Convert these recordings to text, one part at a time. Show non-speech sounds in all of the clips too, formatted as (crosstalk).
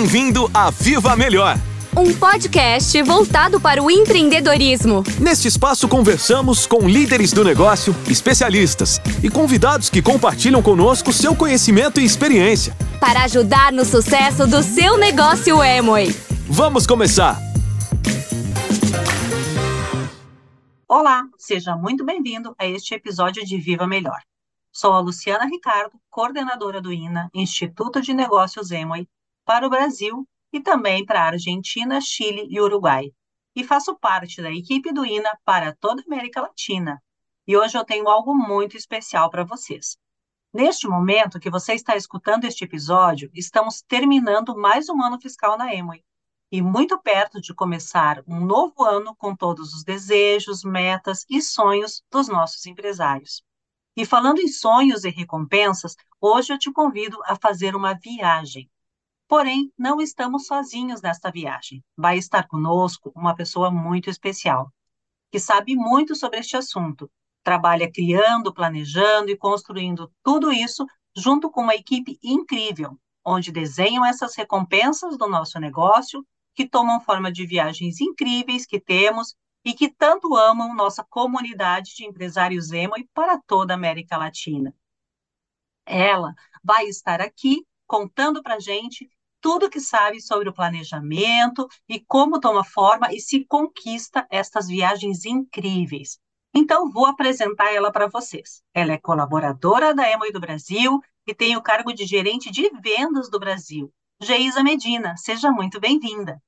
Bem-vindo a Viva Melhor! Um podcast voltado para o empreendedorismo. Neste espaço conversamos com líderes do negócio, especialistas e convidados que compartilham conosco seu conhecimento e experiência. Para ajudar no sucesso do seu negócio Emoi. Vamos começar! Olá, seja muito bem-vindo a este episódio de Viva Melhor. Sou a Luciana Ricardo, coordenadora do INA, Instituto de Negócios Emoi, para o Brasil e também para Argentina, Chile e Uruguai. E faço parte da equipe do INA para toda a América Latina. E hoje eu tenho algo muito especial para vocês. Neste momento que você está escutando este episódio, estamos terminando mais um ano fiscal na Emoi e muito perto de começar um novo ano com todos os desejos, metas e sonhos dos nossos empresários. E falando em sonhos e recompensas, hoje eu te convido a fazer uma viagem. Porém, não estamos sozinhos nesta viagem. Vai estar conosco uma pessoa muito especial, que sabe muito sobre este assunto. Trabalha criando, planejando e construindo tudo isso junto com uma equipe incrível, onde desenham essas recompensas do nosso negócio, que tomam forma de viagens incríveis que temos e que tanto amam nossa comunidade de empresários emo e para toda a América Latina. Ela vai estar aqui contando para gente tudo que sabe sobre o planejamento e como toma forma e se conquista estas viagens incríveis. Então, vou apresentar ela para vocês. Ela é colaboradora da Emoi do Brasil e tem o cargo de gerente de vendas do Brasil. Geisa Medina, seja muito bem-vinda.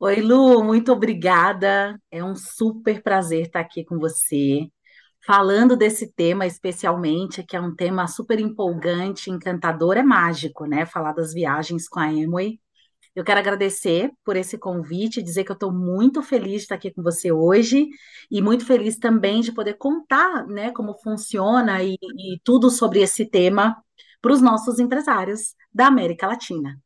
Oi, Lu, muito obrigada. É um super prazer estar aqui com você, falando desse tema especialmente, que é um tema super empolgante, encantador, é mágico, né? Falar das viagens com a Emily. Eu quero agradecer por esse convite, dizer que eu estou muito feliz de estar aqui com você hoje e muito feliz também de poder contar, né, como funciona e, e tudo sobre esse tema para os nossos empresários da América Latina.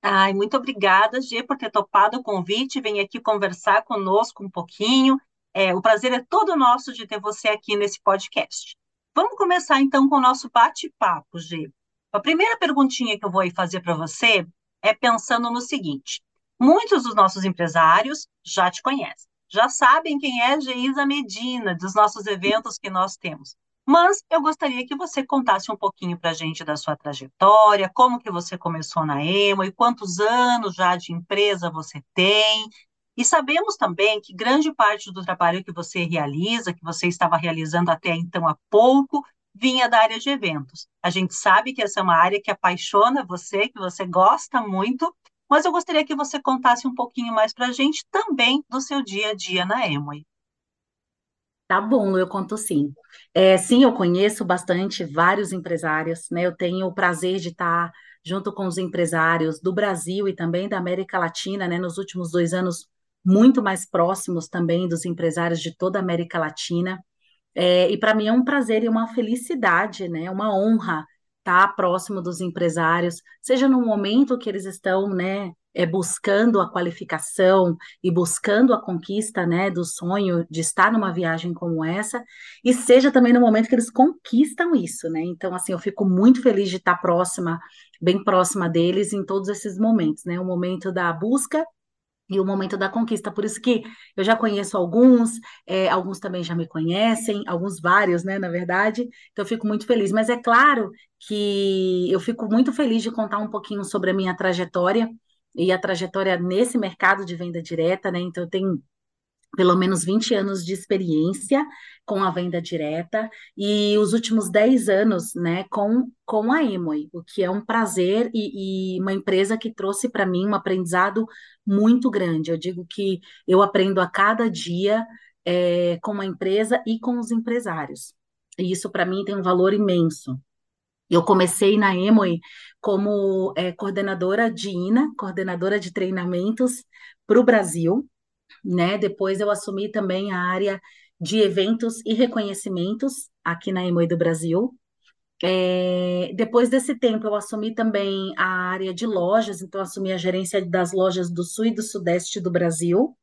Ai, muito obrigada, Gê, por ter topado o convite, vem aqui conversar conosco um pouquinho. É, o prazer é todo nosso de ter você aqui nesse podcast. Vamos começar então com o nosso bate-papo, Gê. A primeira perguntinha que eu vou fazer para você é pensando no seguinte: muitos dos nossos empresários já te conhecem, já sabem quem é Geisa Medina, dos nossos eventos que nós temos. Mas eu gostaria que você contasse um pouquinho para a gente da sua trajetória, como que você começou na Emo e quantos anos já de empresa você tem. E sabemos também que grande parte do trabalho que você realiza, que você estava realizando até então há pouco, vinha da área de eventos. A gente sabe que essa é uma área que apaixona você, que você gosta muito, mas eu gostaria que você contasse um pouquinho mais para a gente também do seu dia a dia na Emoi. Tá bom, eu conto sim. É, sim, eu conheço bastante vários empresários, né? Eu tenho o prazer de estar junto com os empresários do Brasil e também da América Latina, né? Nos últimos dois anos, muito mais próximos também dos empresários de toda a América Latina. É, e para mim é um prazer e uma felicidade, né? Uma honra estar próximo dos empresários, seja no momento que eles estão, né, é, buscando a qualificação e buscando a conquista né, do sonho de estar numa viagem como essa, e seja também no momento que eles conquistam isso, né? Então, assim, eu fico muito feliz de estar próxima, bem próxima deles em todos esses momentos, né? O momento da busca e o momento da conquista. Por isso que eu já conheço alguns, é, alguns também já me conhecem, alguns vários, né, na verdade. Então eu fico muito feliz. Mas é claro que eu fico muito feliz de contar um pouquinho sobre a minha trajetória e a trajetória nesse mercado de venda direta, né? Então, eu tenho pelo menos 20 anos de experiência com a venda direta e os últimos 10 anos né, com, com a Emoi, o que é um prazer e, e uma empresa que trouxe para mim um aprendizado muito grande. Eu digo que eu aprendo a cada dia é, com a empresa e com os empresários. E isso para mim tem um valor imenso. Eu comecei na Emoi como é, coordenadora de INA, coordenadora de treinamentos para o Brasil, né? Depois eu assumi também a área de eventos e reconhecimentos aqui na Emoi do Brasil. É, depois desse tempo, eu assumi também a área de lojas, então assumi a gerência das lojas do Sul e do Sudeste do Brasil,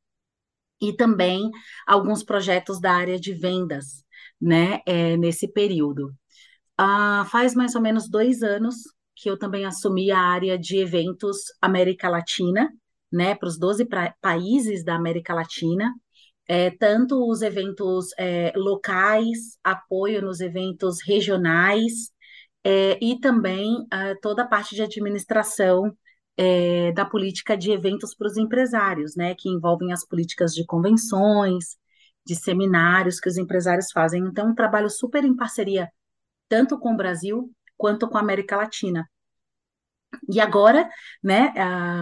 e também alguns projetos da área de vendas, né, é, nesse período. Ah, faz mais ou menos dois anos que eu também assumi a área de eventos América Latina, né, para os 12 pra, países da América Latina, é, tanto os eventos é, locais, apoio nos eventos regionais, é, e também é, toda a parte de administração é, da política de eventos para os empresários, né, que envolvem as políticas de convenções, de seminários que os empresários fazem. Então, um trabalho super em parceria, tanto com o Brasil quanto com a América Latina. E agora, né,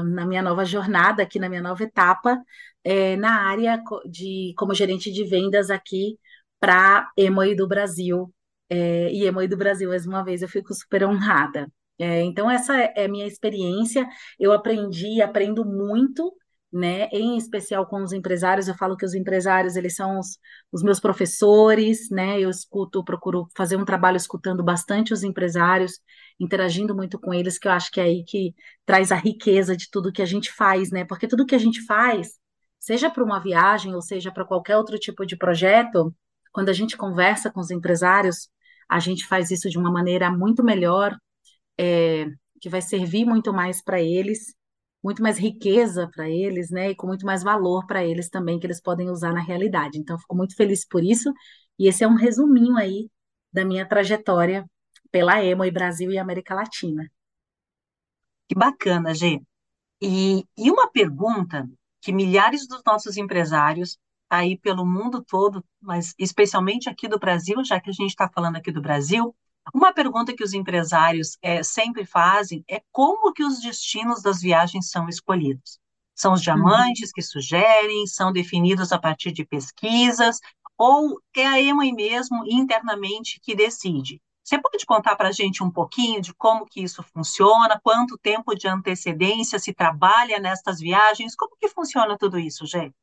na minha nova jornada, aqui na minha nova etapa, é, na área de como gerente de vendas aqui para Emoi do Brasil. É, e Emoi do Brasil, mais uma vez, eu fico super honrada. É, então, essa é a minha experiência. Eu aprendi, aprendo muito né? Em especial com os empresários, eu falo que os empresários, eles são os, os meus professores, né? Eu escuto, procuro fazer um trabalho escutando bastante os empresários, interagindo muito com eles, que eu acho que é aí que traz a riqueza de tudo que a gente faz, né? Porque tudo que a gente faz, seja para uma viagem ou seja para qualquer outro tipo de projeto, quando a gente conversa com os empresários, a gente faz isso de uma maneira muito melhor, é, que vai servir muito mais para eles muito mais riqueza para eles, né, e com muito mais valor para eles também que eles podem usar na realidade. Então, fico muito feliz por isso. E esse é um resuminho aí da minha trajetória pela Emo e Brasil e América Latina. Que bacana, Gê. E, e uma pergunta que milhares dos nossos empresários aí pelo mundo todo, mas especialmente aqui do Brasil, já que a gente está falando aqui do Brasil, uma pergunta que os empresários é, sempre fazem é como que os destinos das viagens são escolhidos? São os diamantes uhum. que sugerem, são definidos a partir de pesquisas, ou é a EMA mesmo internamente que decide? Você pode contar para a gente um pouquinho de como que isso funciona, quanto tempo de antecedência se trabalha nestas viagens, como que funciona tudo isso, gente?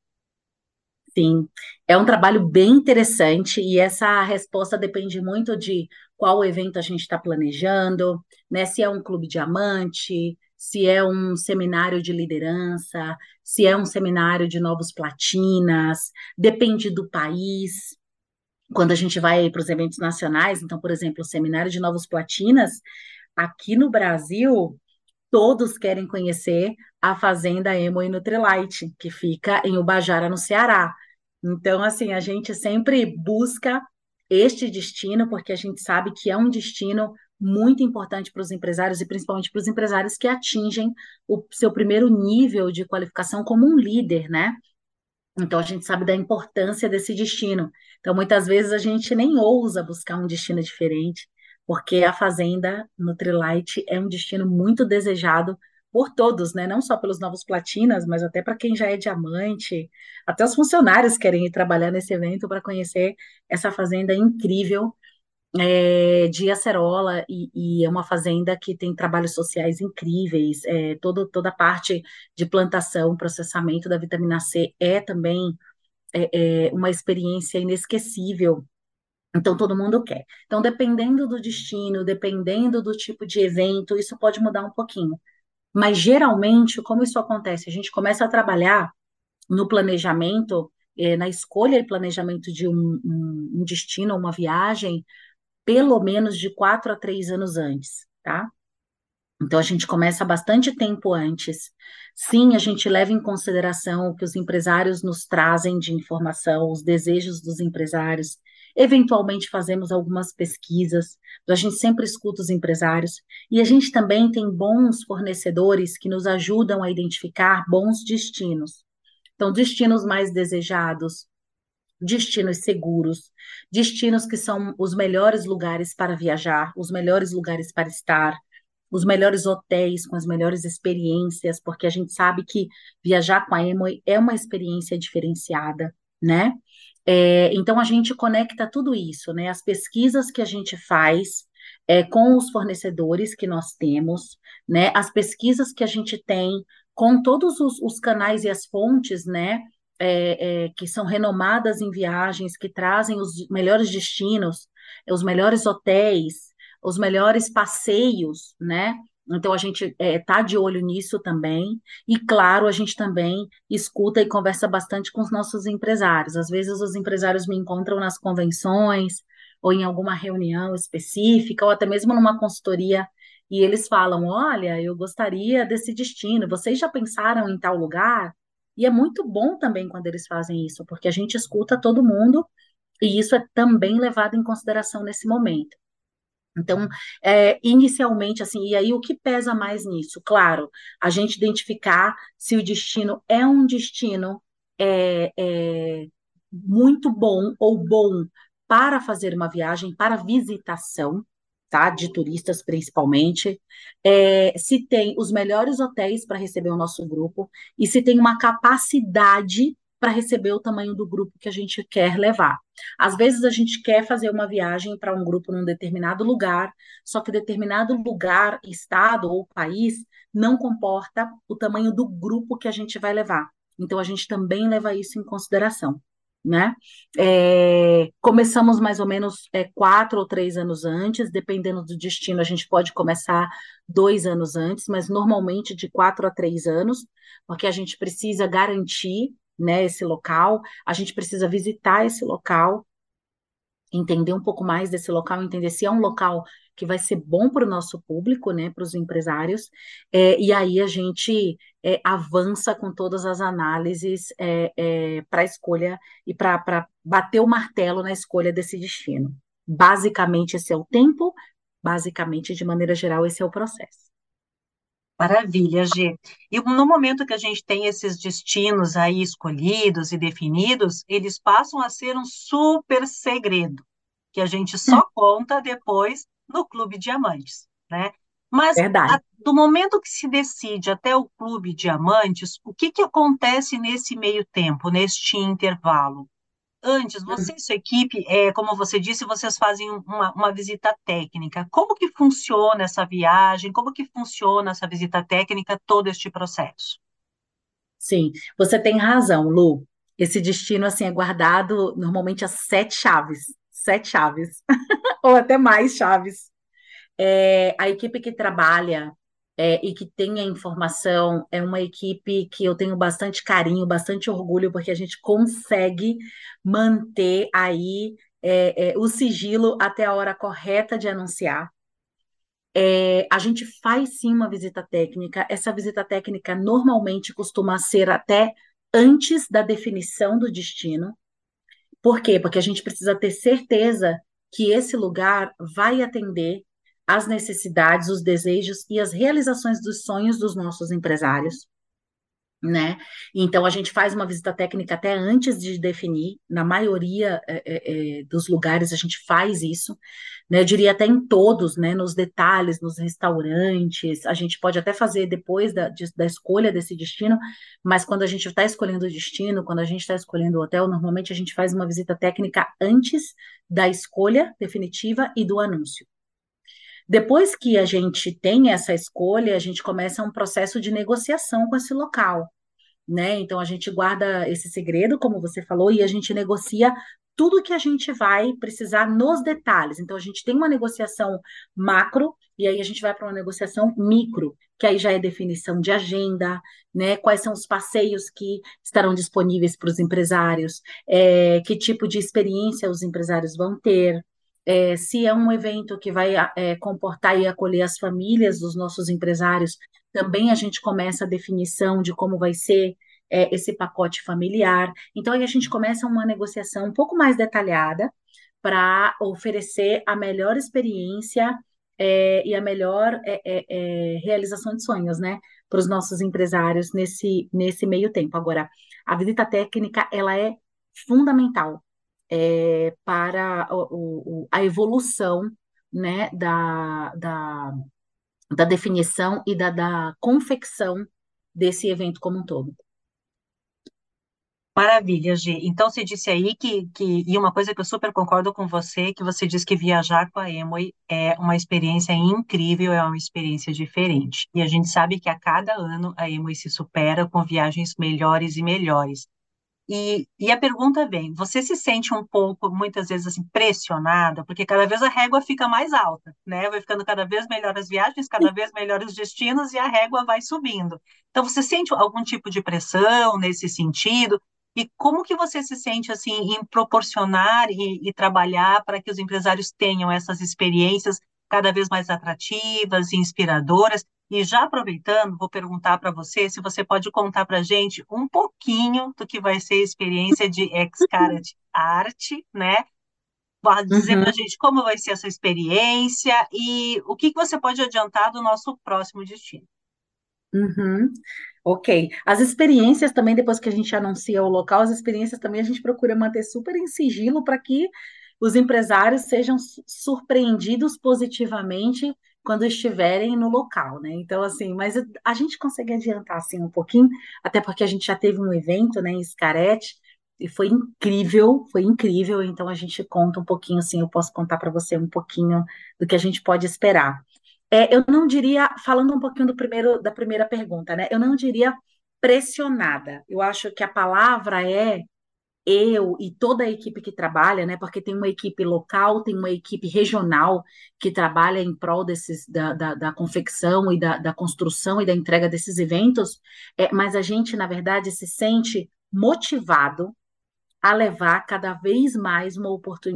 Sim, é um trabalho bem interessante e essa resposta depende muito de qual evento a gente está planejando, né? Se é um clube diamante, se é um seminário de liderança, se é um seminário de novos platinas, depende do país. Quando a gente vai para os eventos nacionais, então, por exemplo, o seminário de novos platinas, aqui no Brasil, todos querem conhecer a fazenda Emo e Nutrilite, que fica em Ubajara, no Ceará. Então, assim, a gente sempre busca este destino, porque a gente sabe que é um destino muito importante para os empresários e principalmente para os empresários que atingem o seu primeiro nível de qualificação como um líder, né? Então a gente sabe da importância desse destino. Então muitas vezes a gente nem ousa buscar um destino diferente, porque a fazenda Nutrilite é um destino muito desejado por todos, né? Não só pelos novos platinas, mas até para quem já é diamante. Até os funcionários querem ir trabalhar nesse evento para conhecer essa fazenda incrível é, de Acerola e, e, é uma fazenda que tem trabalhos sociais incríveis. É, todo, toda a parte de plantação, processamento da vitamina C é também é, é uma experiência inesquecível então, todo mundo quer. Então, dependendo do destino, dependendo do tipo de evento, isso pode mudar um pouquinho. Mas geralmente, como isso acontece? A gente começa a trabalhar no planejamento, é, na escolha e planejamento de um, um, um destino, uma viagem, pelo menos de quatro a três anos antes, tá? Então, a gente começa bastante tempo antes. Sim, a gente leva em consideração o que os empresários nos trazem de informação, os desejos dos empresários, Eventualmente fazemos algumas pesquisas, a gente sempre escuta os empresários e a gente também tem bons fornecedores que nos ajudam a identificar bons destinos. Então, destinos mais desejados, destinos seguros, destinos que são os melhores lugares para viajar, os melhores lugares para estar, os melhores hotéis com as melhores experiências, porque a gente sabe que viajar com a Emoi é uma experiência diferenciada, né? É, então, a gente conecta tudo isso, né? As pesquisas que a gente faz é, com os fornecedores que nós temos, né? As pesquisas que a gente tem com todos os, os canais e as fontes, né? É, é que são renomadas em viagens, que trazem os melhores destinos, os melhores hotéis, os melhores passeios, né? Então, a gente está é, tá de olho nisso também. E, claro, a gente também escuta e conversa bastante com os nossos empresários. Às vezes, os empresários me encontram nas convenções, ou em alguma reunião específica, ou até mesmo numa consultoria e eles falam: Olha, eu gostaria desse destino, vocês já pensaram em tal lugar? E é muito bom também quando eles fazem isso, porque a gente escuta todo mundo e isso é também levado em consideração nesse momento. Então, é, inicialmente, assim, e aí o que pesa mais nisso? Claro, a gente identificar se o destino é um destino é, é, muito bom ou bom para fazer uma viagem, para visitação, tá? De turistas principalmente. É, se tem os melhores hotéis para receber o nosso grupo e se tem uma capacidade para receber o tamanho do grupo que a gente quer levar. Às vezes a gente quer fazer uma viagem para um grupo num determinado lugar, só que determinado lugar, estado ou país não comporta o tamanho do grupo que a gente vai levar. Então a gente também leva isso em consideração. Né? É, começamos mais ou menos é, quatro ou três anos antes, dependendo do destino, a gente pode começar dois anos antes, mas normalmente de quatro a três anos, porque a gente precisa garantir né, esse local, a gente precisa visitar esse local, entender um pouco mais desse local, entender se é um local que vai ser bom para o nosso público, né, para os empresários, é, e aí a gente é, avança com todas as análises é, é para a escolha e para bater o martelo na escolha desse destino. Basicamente, esse é o tempo, basicamente, de maneira geral, esse é o processo. Maravilha, G. E no momento que a gente tem esses destinos aí escolhidos e definidos, eles passam a ser um super segredo, que a gente só hum. conta depois no Clube Diamantes, né? Mas a, do momento que se decide até o Clube Diamantes, o que, que acontece nesse meio tempo, neste intervalo? Antes, você e sua equipe, é, como você disse, vocês fazem uma, uma, visita técnica. Como que funciona essa viagem? Como que funciona essa visita técnica, todo este processo? Sim, você tem razão, Lu. Esse destino assim é guardado normalmente a sete chaves, sete chaves, (laughs) ou até mais chaves. É, a equipe que trabalha é, e que tenha informação, é uma equipe que eu tenho bastante carinho, bastante orgulho, porque a gente consegue manter aí é, é, o sigilo até a hora correta de anunciar. É, a gente faz sim uma visita técnica. Essa visita técnica normalmente costuma ser até antes da definição do destino. Por quê? Porque a gente precisa ter certeza que esse lugar vai atender as necessidades, os desejos e as realizações dos sonhos dos nossos empresários, né? Então a gente faz uma visita técnica até antes de definir, na maioria é, é, é, dos lugares a gente faz isso, né? Eu diria até em todos, né? Nos detalhes, nos restaurantes, a gente pode até fazer depois da, de, da escolha desse destino, mas quando a gente está escolhendo o destino, quando a gente está escolhendo o hotel, normalmente a gente faz uma visita técnica antes da escolha definitiva e do anúncio. Depois que a gente tem essa escolha, a gente começa um processo de negociação com esse local, né? Então a gente guarda esse segredo, como você falou, e a gente negocia tudo que a gente vai precisar nos detalhes. Então a gente tem uma negociação macro e aí a gente vai para uma negociação micro, que aí já é definição de agenda, né? Quais são os passeios que estarão disponíveis para os empresários, é, que tipo de experiência os empresários vão ter, é, se é um evento que vai é, comportar e acolher as famílias dos nossos empresários, também a gente começa a definição de como vai ser é, esse pacote familiar. Então, aí a gente começa uma negociação um pouco mais detalhada para oferecer a melhor experiência é, e a melhor é, é, é, realização de sonhos, né, para os nossos empresários nesse, nesse meio tempo. Agora, a visita técnica, ela é fundamental é, para o, o, a evolução né, da, da, da definição e da, da confecção desse evento como um todo. Maravilha, Gi. Então, você disse aí que, que, e uma coisa que eu super concordo com você, que você diz que viajar com a Emoi é uma experiência incrível, é uma experiência diferente. E a gente sabe que a cada ano a Emoi se supera com viagens melhores e melhores. E, e, a pergunta vem: você se sente um pouco, muitas vezes, assim, pressionada, porque cada vez a régua fica mais alta, né? Vai ficando cada vez melhores as viagens, cada vez melhores os destinos e a régua vai subindo. Então, você sente algum tipo de pressão nesse sentido? E como que você se sente, assim, em proporcionar e, e trabalhar para que os empresários tenham essas experiências cada vez mais atrativas e inspiradoras. E já aproveitando, vou perguntar para você se você pode contar para a gente um pouquinho do que vai ser a experiência de Xcaret Art, né? dizer uhum. para a gente como vai ser essa experiência e o que, que você pode adiantar do nosso próximo destino. Uhum. Ok. As experiências também, depois que a gente anuncia o local, as experiências também a gente procura manter super em sigilo para que os empresários sejam surpreendidos positivamente quando estiverem no local, né? Então, assim, mas a gente consegue adiantar, assim, um pouquinho, até porque a gente já teve um evento, né, em Scarete, e foi incrível, foi incrível, então a gente conta um pouquinho, assim, eu posso contar para você um pouquinho do que a gente pode esperar. É, eu não diria, falando um pouquinho do primeiro, da primeira pergunta, né? Eu não diria pressionada. Eu acho que a palavra é eu e toda a equipe que trabalha, né? Porque tem uma equipe local, tem uma equipe regional que trabalha em prol desses, da, da, da confecção e da, da, construção e da entrega desses eventos, é, mas a gente, na verdade, se sente motivado a levar cada vez mais uma,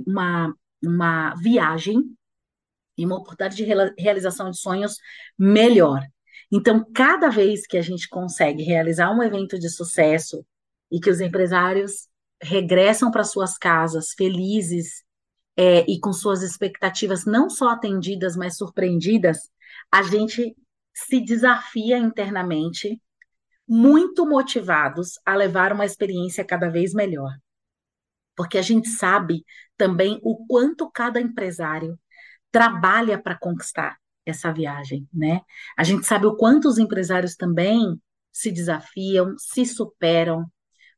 uma, uma viagem e uma oportunidade de realização de sonhos melhor. Então, cada vez que a gente consegue realizar um evento de sucesso e que os empresários regressam para suas casas felizes é, e com suas expectativas não só atendidas, mas surpreendidas, a gente se desafia internamente, muito motivados a levar uma experiência cada vez melhor. Porque a gente sabe também o quanto cada empresário trabalha para conquistar essa viagem, né? A gente sabe o quanto os empresários também se desafiam, se superam,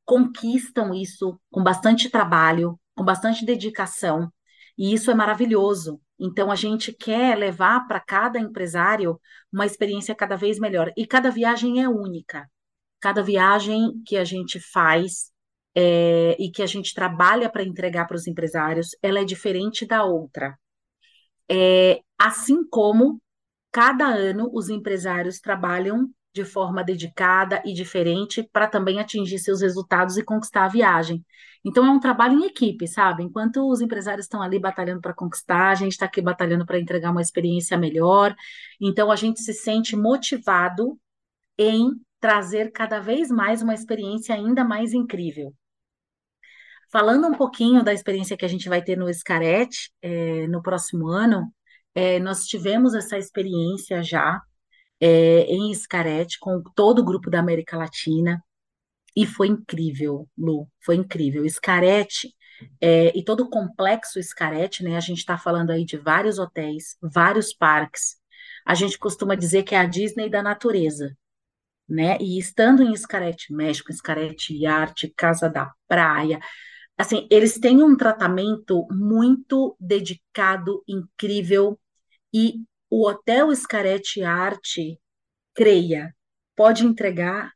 conquistam isso com bastante trabalho, com bastante dedicação, e isso é maravilhoso. Então a gente quer levar para cada empresário uma experiência cada vez melhor, e cada viagem é única. Cada viagem que a gente faz é, e que a gente trabalha para entregar para os empresários, ela é diferente da outra. É, assim como cada ano os empresários trabalham de forma dedicada e diferente para também atingir seus resultados e conquistar a viagem. Então é um trabalho em equipe, sabe? Enquanto os empresários estão ali batalhando para conquistar, a gente está aqui batalhando para entregar uma experiência melhor. Então a gente se sente motivado em trazer cada vez mais uma experiência ainda mais incrível. Falando um pouquinho da experiência que a gente vai ter no Scaret é, no próximo ano, é, nós tivemos essa experiência já é, em Scaret com todo o grupo da América Latina e foi incrível, Lu, foi incrível. Scaret é, e todo o complexo Scaret, né? A gente está falando aí de vários hotéis, vários parques. A gente costuma dizer que é a Disney da natureza, né? E estando em Scaret México, Scaret Arte, Casa da Praia, assim, eles têm um tratamento muito dedicado, incrível, e o Hotel Scarete Arte, creia, pode entregar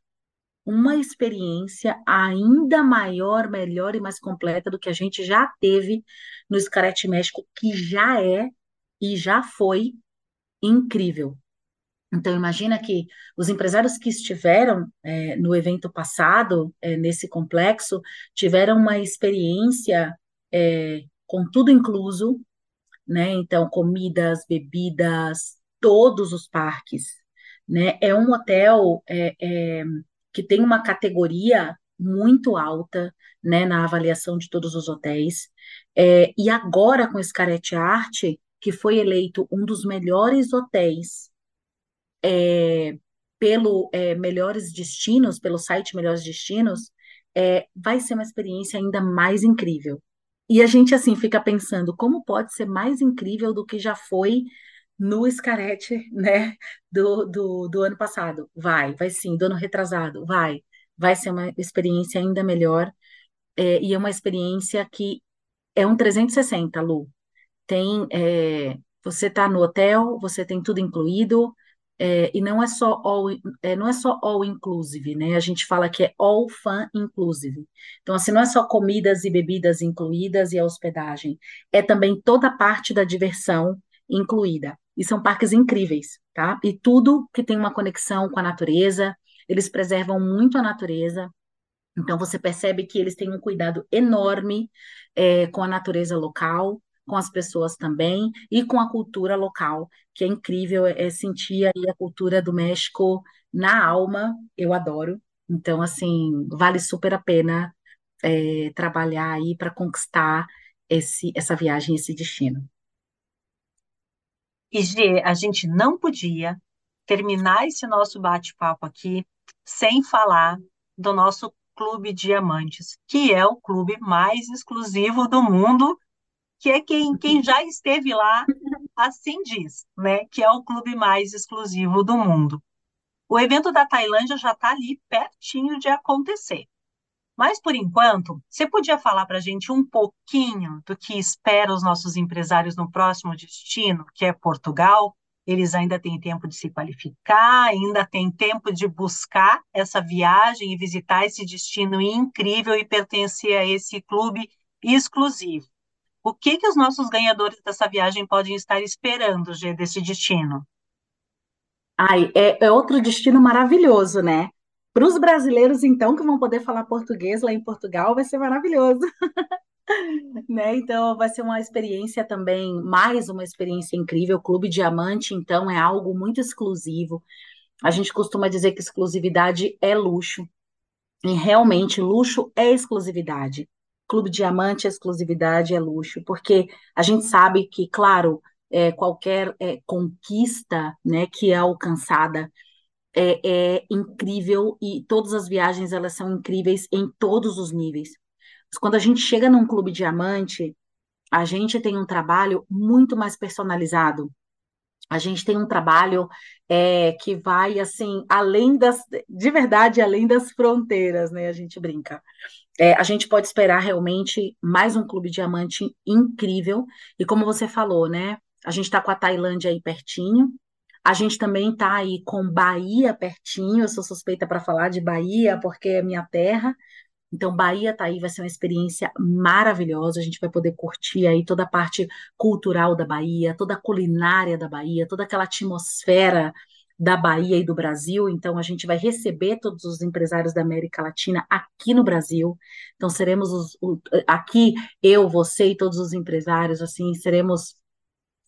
uma experiência ainda maior, melhor e mais completa do que a gente já teve no Scarete México, que já é e já foi incrível. Então, imagina que os empresários que estiveram é, no evento passado, é, nesse complexo, tiveram uma experiência é, com tudo incluso, né? Então, comidas, bebidas, todos os parques, né? É um hotel é, é, que tem uma categoria muito alta, né, na avaliação de todos os hotéis. É, e agora, com Scarete Art, que foi eleito um dos melhores hotéis é, pelo é, Melhores Destinos, pelo site Melhores Destinos, é, vai ser uma experiência ainda mais incrível. E a gente, assim, fica pensando como pode ser mais incrível do que já foi no Scarete, né, do, do, do ano passado. Vai, vai sim, do ano retrasado, vai. Vai ser uma experiência ainda melhor. É, e é uma experiência que é um 360, Lu. Tem, é, você está no hotel, você tem tudo incluído, é, e não é só all, é, não é só all inclusive, né? A gente fala que é all fun inclusive. Então, assim, não é só comidas e bebidas incluídas e a hospedagem, é também toda a parte da diversão incluída. E são parques incríveis, tá? E tudo que tem uma conexão com a natureza, eles preservam muito a natureza. Então, você percebe que eles têm um cuidado enorme é, com a natureza local, com as pessoas também e com a cultura local, que é incrível é, sentir aí a cultura do México na alma, eu adoro. Então, assim, vale super a pena é, trabalhar aí para conquistar esse, essa viagem, esse destino. E, Gê, a gente não podia terminar esse nosso bate-papo aqui sem falar do nosso Clube Diamantes, que é o clube mais exclusivo do mundo, que é quem, quem já esteve lá assim diz, né? Que é o clube mais exclusivo do mundo. O evento da Tailândia já está ali pertinho de acontecer. Mas, por enquanto, você podia falar para a gente um pouquinho do que espera os nossos empresários no próximo destino, que é Portugal? Eles ainda têm tempo de se qualificar, ainda têm tempo de buscar essa viagem e visitar esse destino incrível e pertencer a esse clube exclusivo. O que, que os nossos ganhadores dessa viagem podem estar esperando, Gê, desse destino? Ai, é, é outro destino maravilhoso, né? Para os brasileiros, então, que vão poder falar português lá em Portugal, vai ser maravilhoso. (laughs) né? Então, vai ser uma experiência também, mais uma experiência incrível. O Clube Diamante, então, é algo muito exclusivo. A gente costuma dizer que exclusividade é luxo. E realmente, luxo é exclusividade. Clube Diamante exclusividade, é luxo, porque a gente sabe que, claro, é, qualquer é, conquista né, que é alcançada é, é incrível e todas as viagens elas são incríveis em todos os níveis. Mas quando a gente chega num clube diamante, a gente tem um trabalho muito mais personalizado. A gente tem um trabalho é, que vai assim além das, de verdade, além das fronteiras, né? A gente brinca. É, a gente pode esperar realmente mais um clube diamante incrível. E como você falou, né? A gente está com a Tailândia aí pertinho. A gente também está aí com Bahia pertinho, eu sou suspeita para falar de Bahia, porque é minha terra. Então, Bahia tá aí, vai ser uma experiência maravilhosa. A gente vai poder curtir aí toda a parte cultural da Bahia, toda a culinária da Bahia, toda aquela atmosfera da Bahia e do Brasil. Então, a gente vai receber todos os empresários da América Latina aqui no Brasil. Então, seremos os, o, aqui, eu, você e todos os empresários, assim, seremos.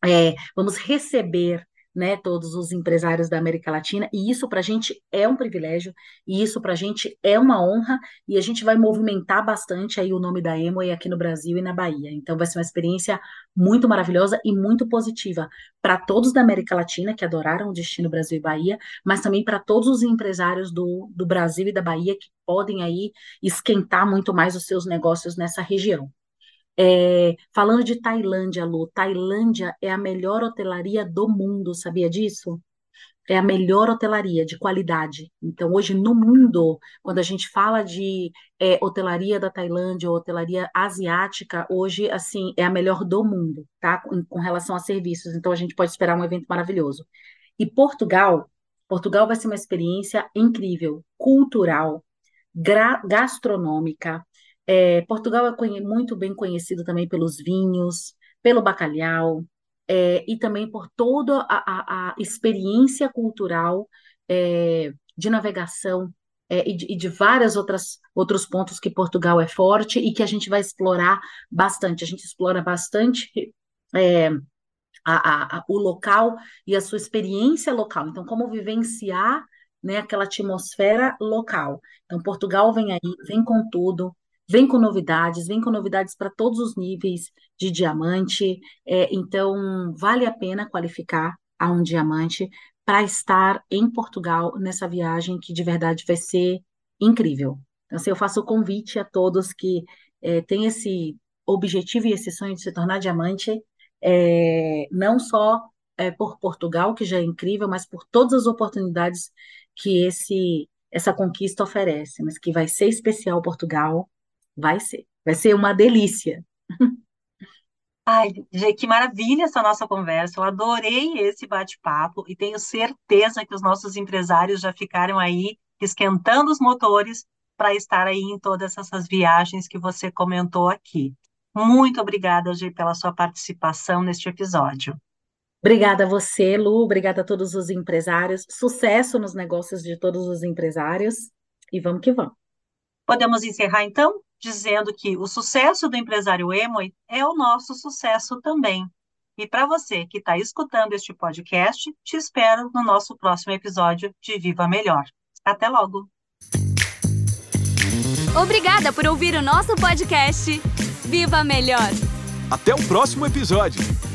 É, vamos receber né, todos os empresários da América Latina, e isso para a gente é um privilégio, e isso para a gente é uma honra, e a gente vai movimentar bastante aí o nome da Emoi aqui no Brasil e na Bahia. Então vai ser uma experiência muito maravilhosa e muito positiva para todos da América Latina que adoraram o destino Brasil e Bahia, mas também para todos os empresários do, do Brasil e da Bahia que podem aí esquentar muito mais os seus negócios nessa região. É, falando de Tailândia, Lu, Tailândia é a melhor hotelaria do mundo, sabia disso? É a melhor hotelaria de qualidade. Então, hoje no mundo, quando a gente fala de é, hotelaria da Tailândia ou hotelaria asiática, hoje, assim, é a melhor do mundo, tá? Com, com relação a serviços. Então, a gente pode esperar um evento maravilhoso. E Portugal, Portugal vai ser uma experiência incrível, cultural, gastronômica, é, Portugal é muito bem conhecido também pelos vinhos, pelo bacalhau, é, e também por toda a, a, a experiência cultural é, de navegação é, e de, e, de, várias outras outros pontos que Portugal é forte e que a gente vai explorar bastante. A gente explora bastante é, a, a, o local e a sua experiência local. Então, como vivenciar né, aquela atmosfera local. Então, Portugal vem aí, vem com tudo, vem com novidades, vem com novidades para todos os níveis de diamante. É, então, vale a pena qualificar a um diamante para estar em Portugal nessa viagem que de verdade vai ser incrível. Então, assim, eu faço o convite a todos que é, têm esse objetivo e esse sonho de se tornar diamante, é, não só é, por Portugal, que já é incrível, mas por todas as oportunidades que esse essa conquista oferece, mas que vai ser especial Portugal, Vai ser. Vai ser uma delícia. Ai, Gê, que maravilha essa nossa conversa. Eu adorei esse bate-papo e tenho certeza que os nossos empresários já ficaram aí esquentando os motores para estar aí em todas essas viagens que você comentou aqui. Muito obrigada, Gê, pela sua participação neste episódio. Obrigada a você, Lu. Obrigada a todos os empresários. Sucesso nos negócios de todos os empresários. E vamos que vamos. Podemos encerrar então? Dizendo que o sucesso do empresário Emoi é o nosso sucesso também. E para você que está escutando este podcast, te espero no nosso próximo episódio de Viva Melhor. Até logo! Obrigada por ouvir o nosso podcast. Viva Melhor! Até o próximo episódio!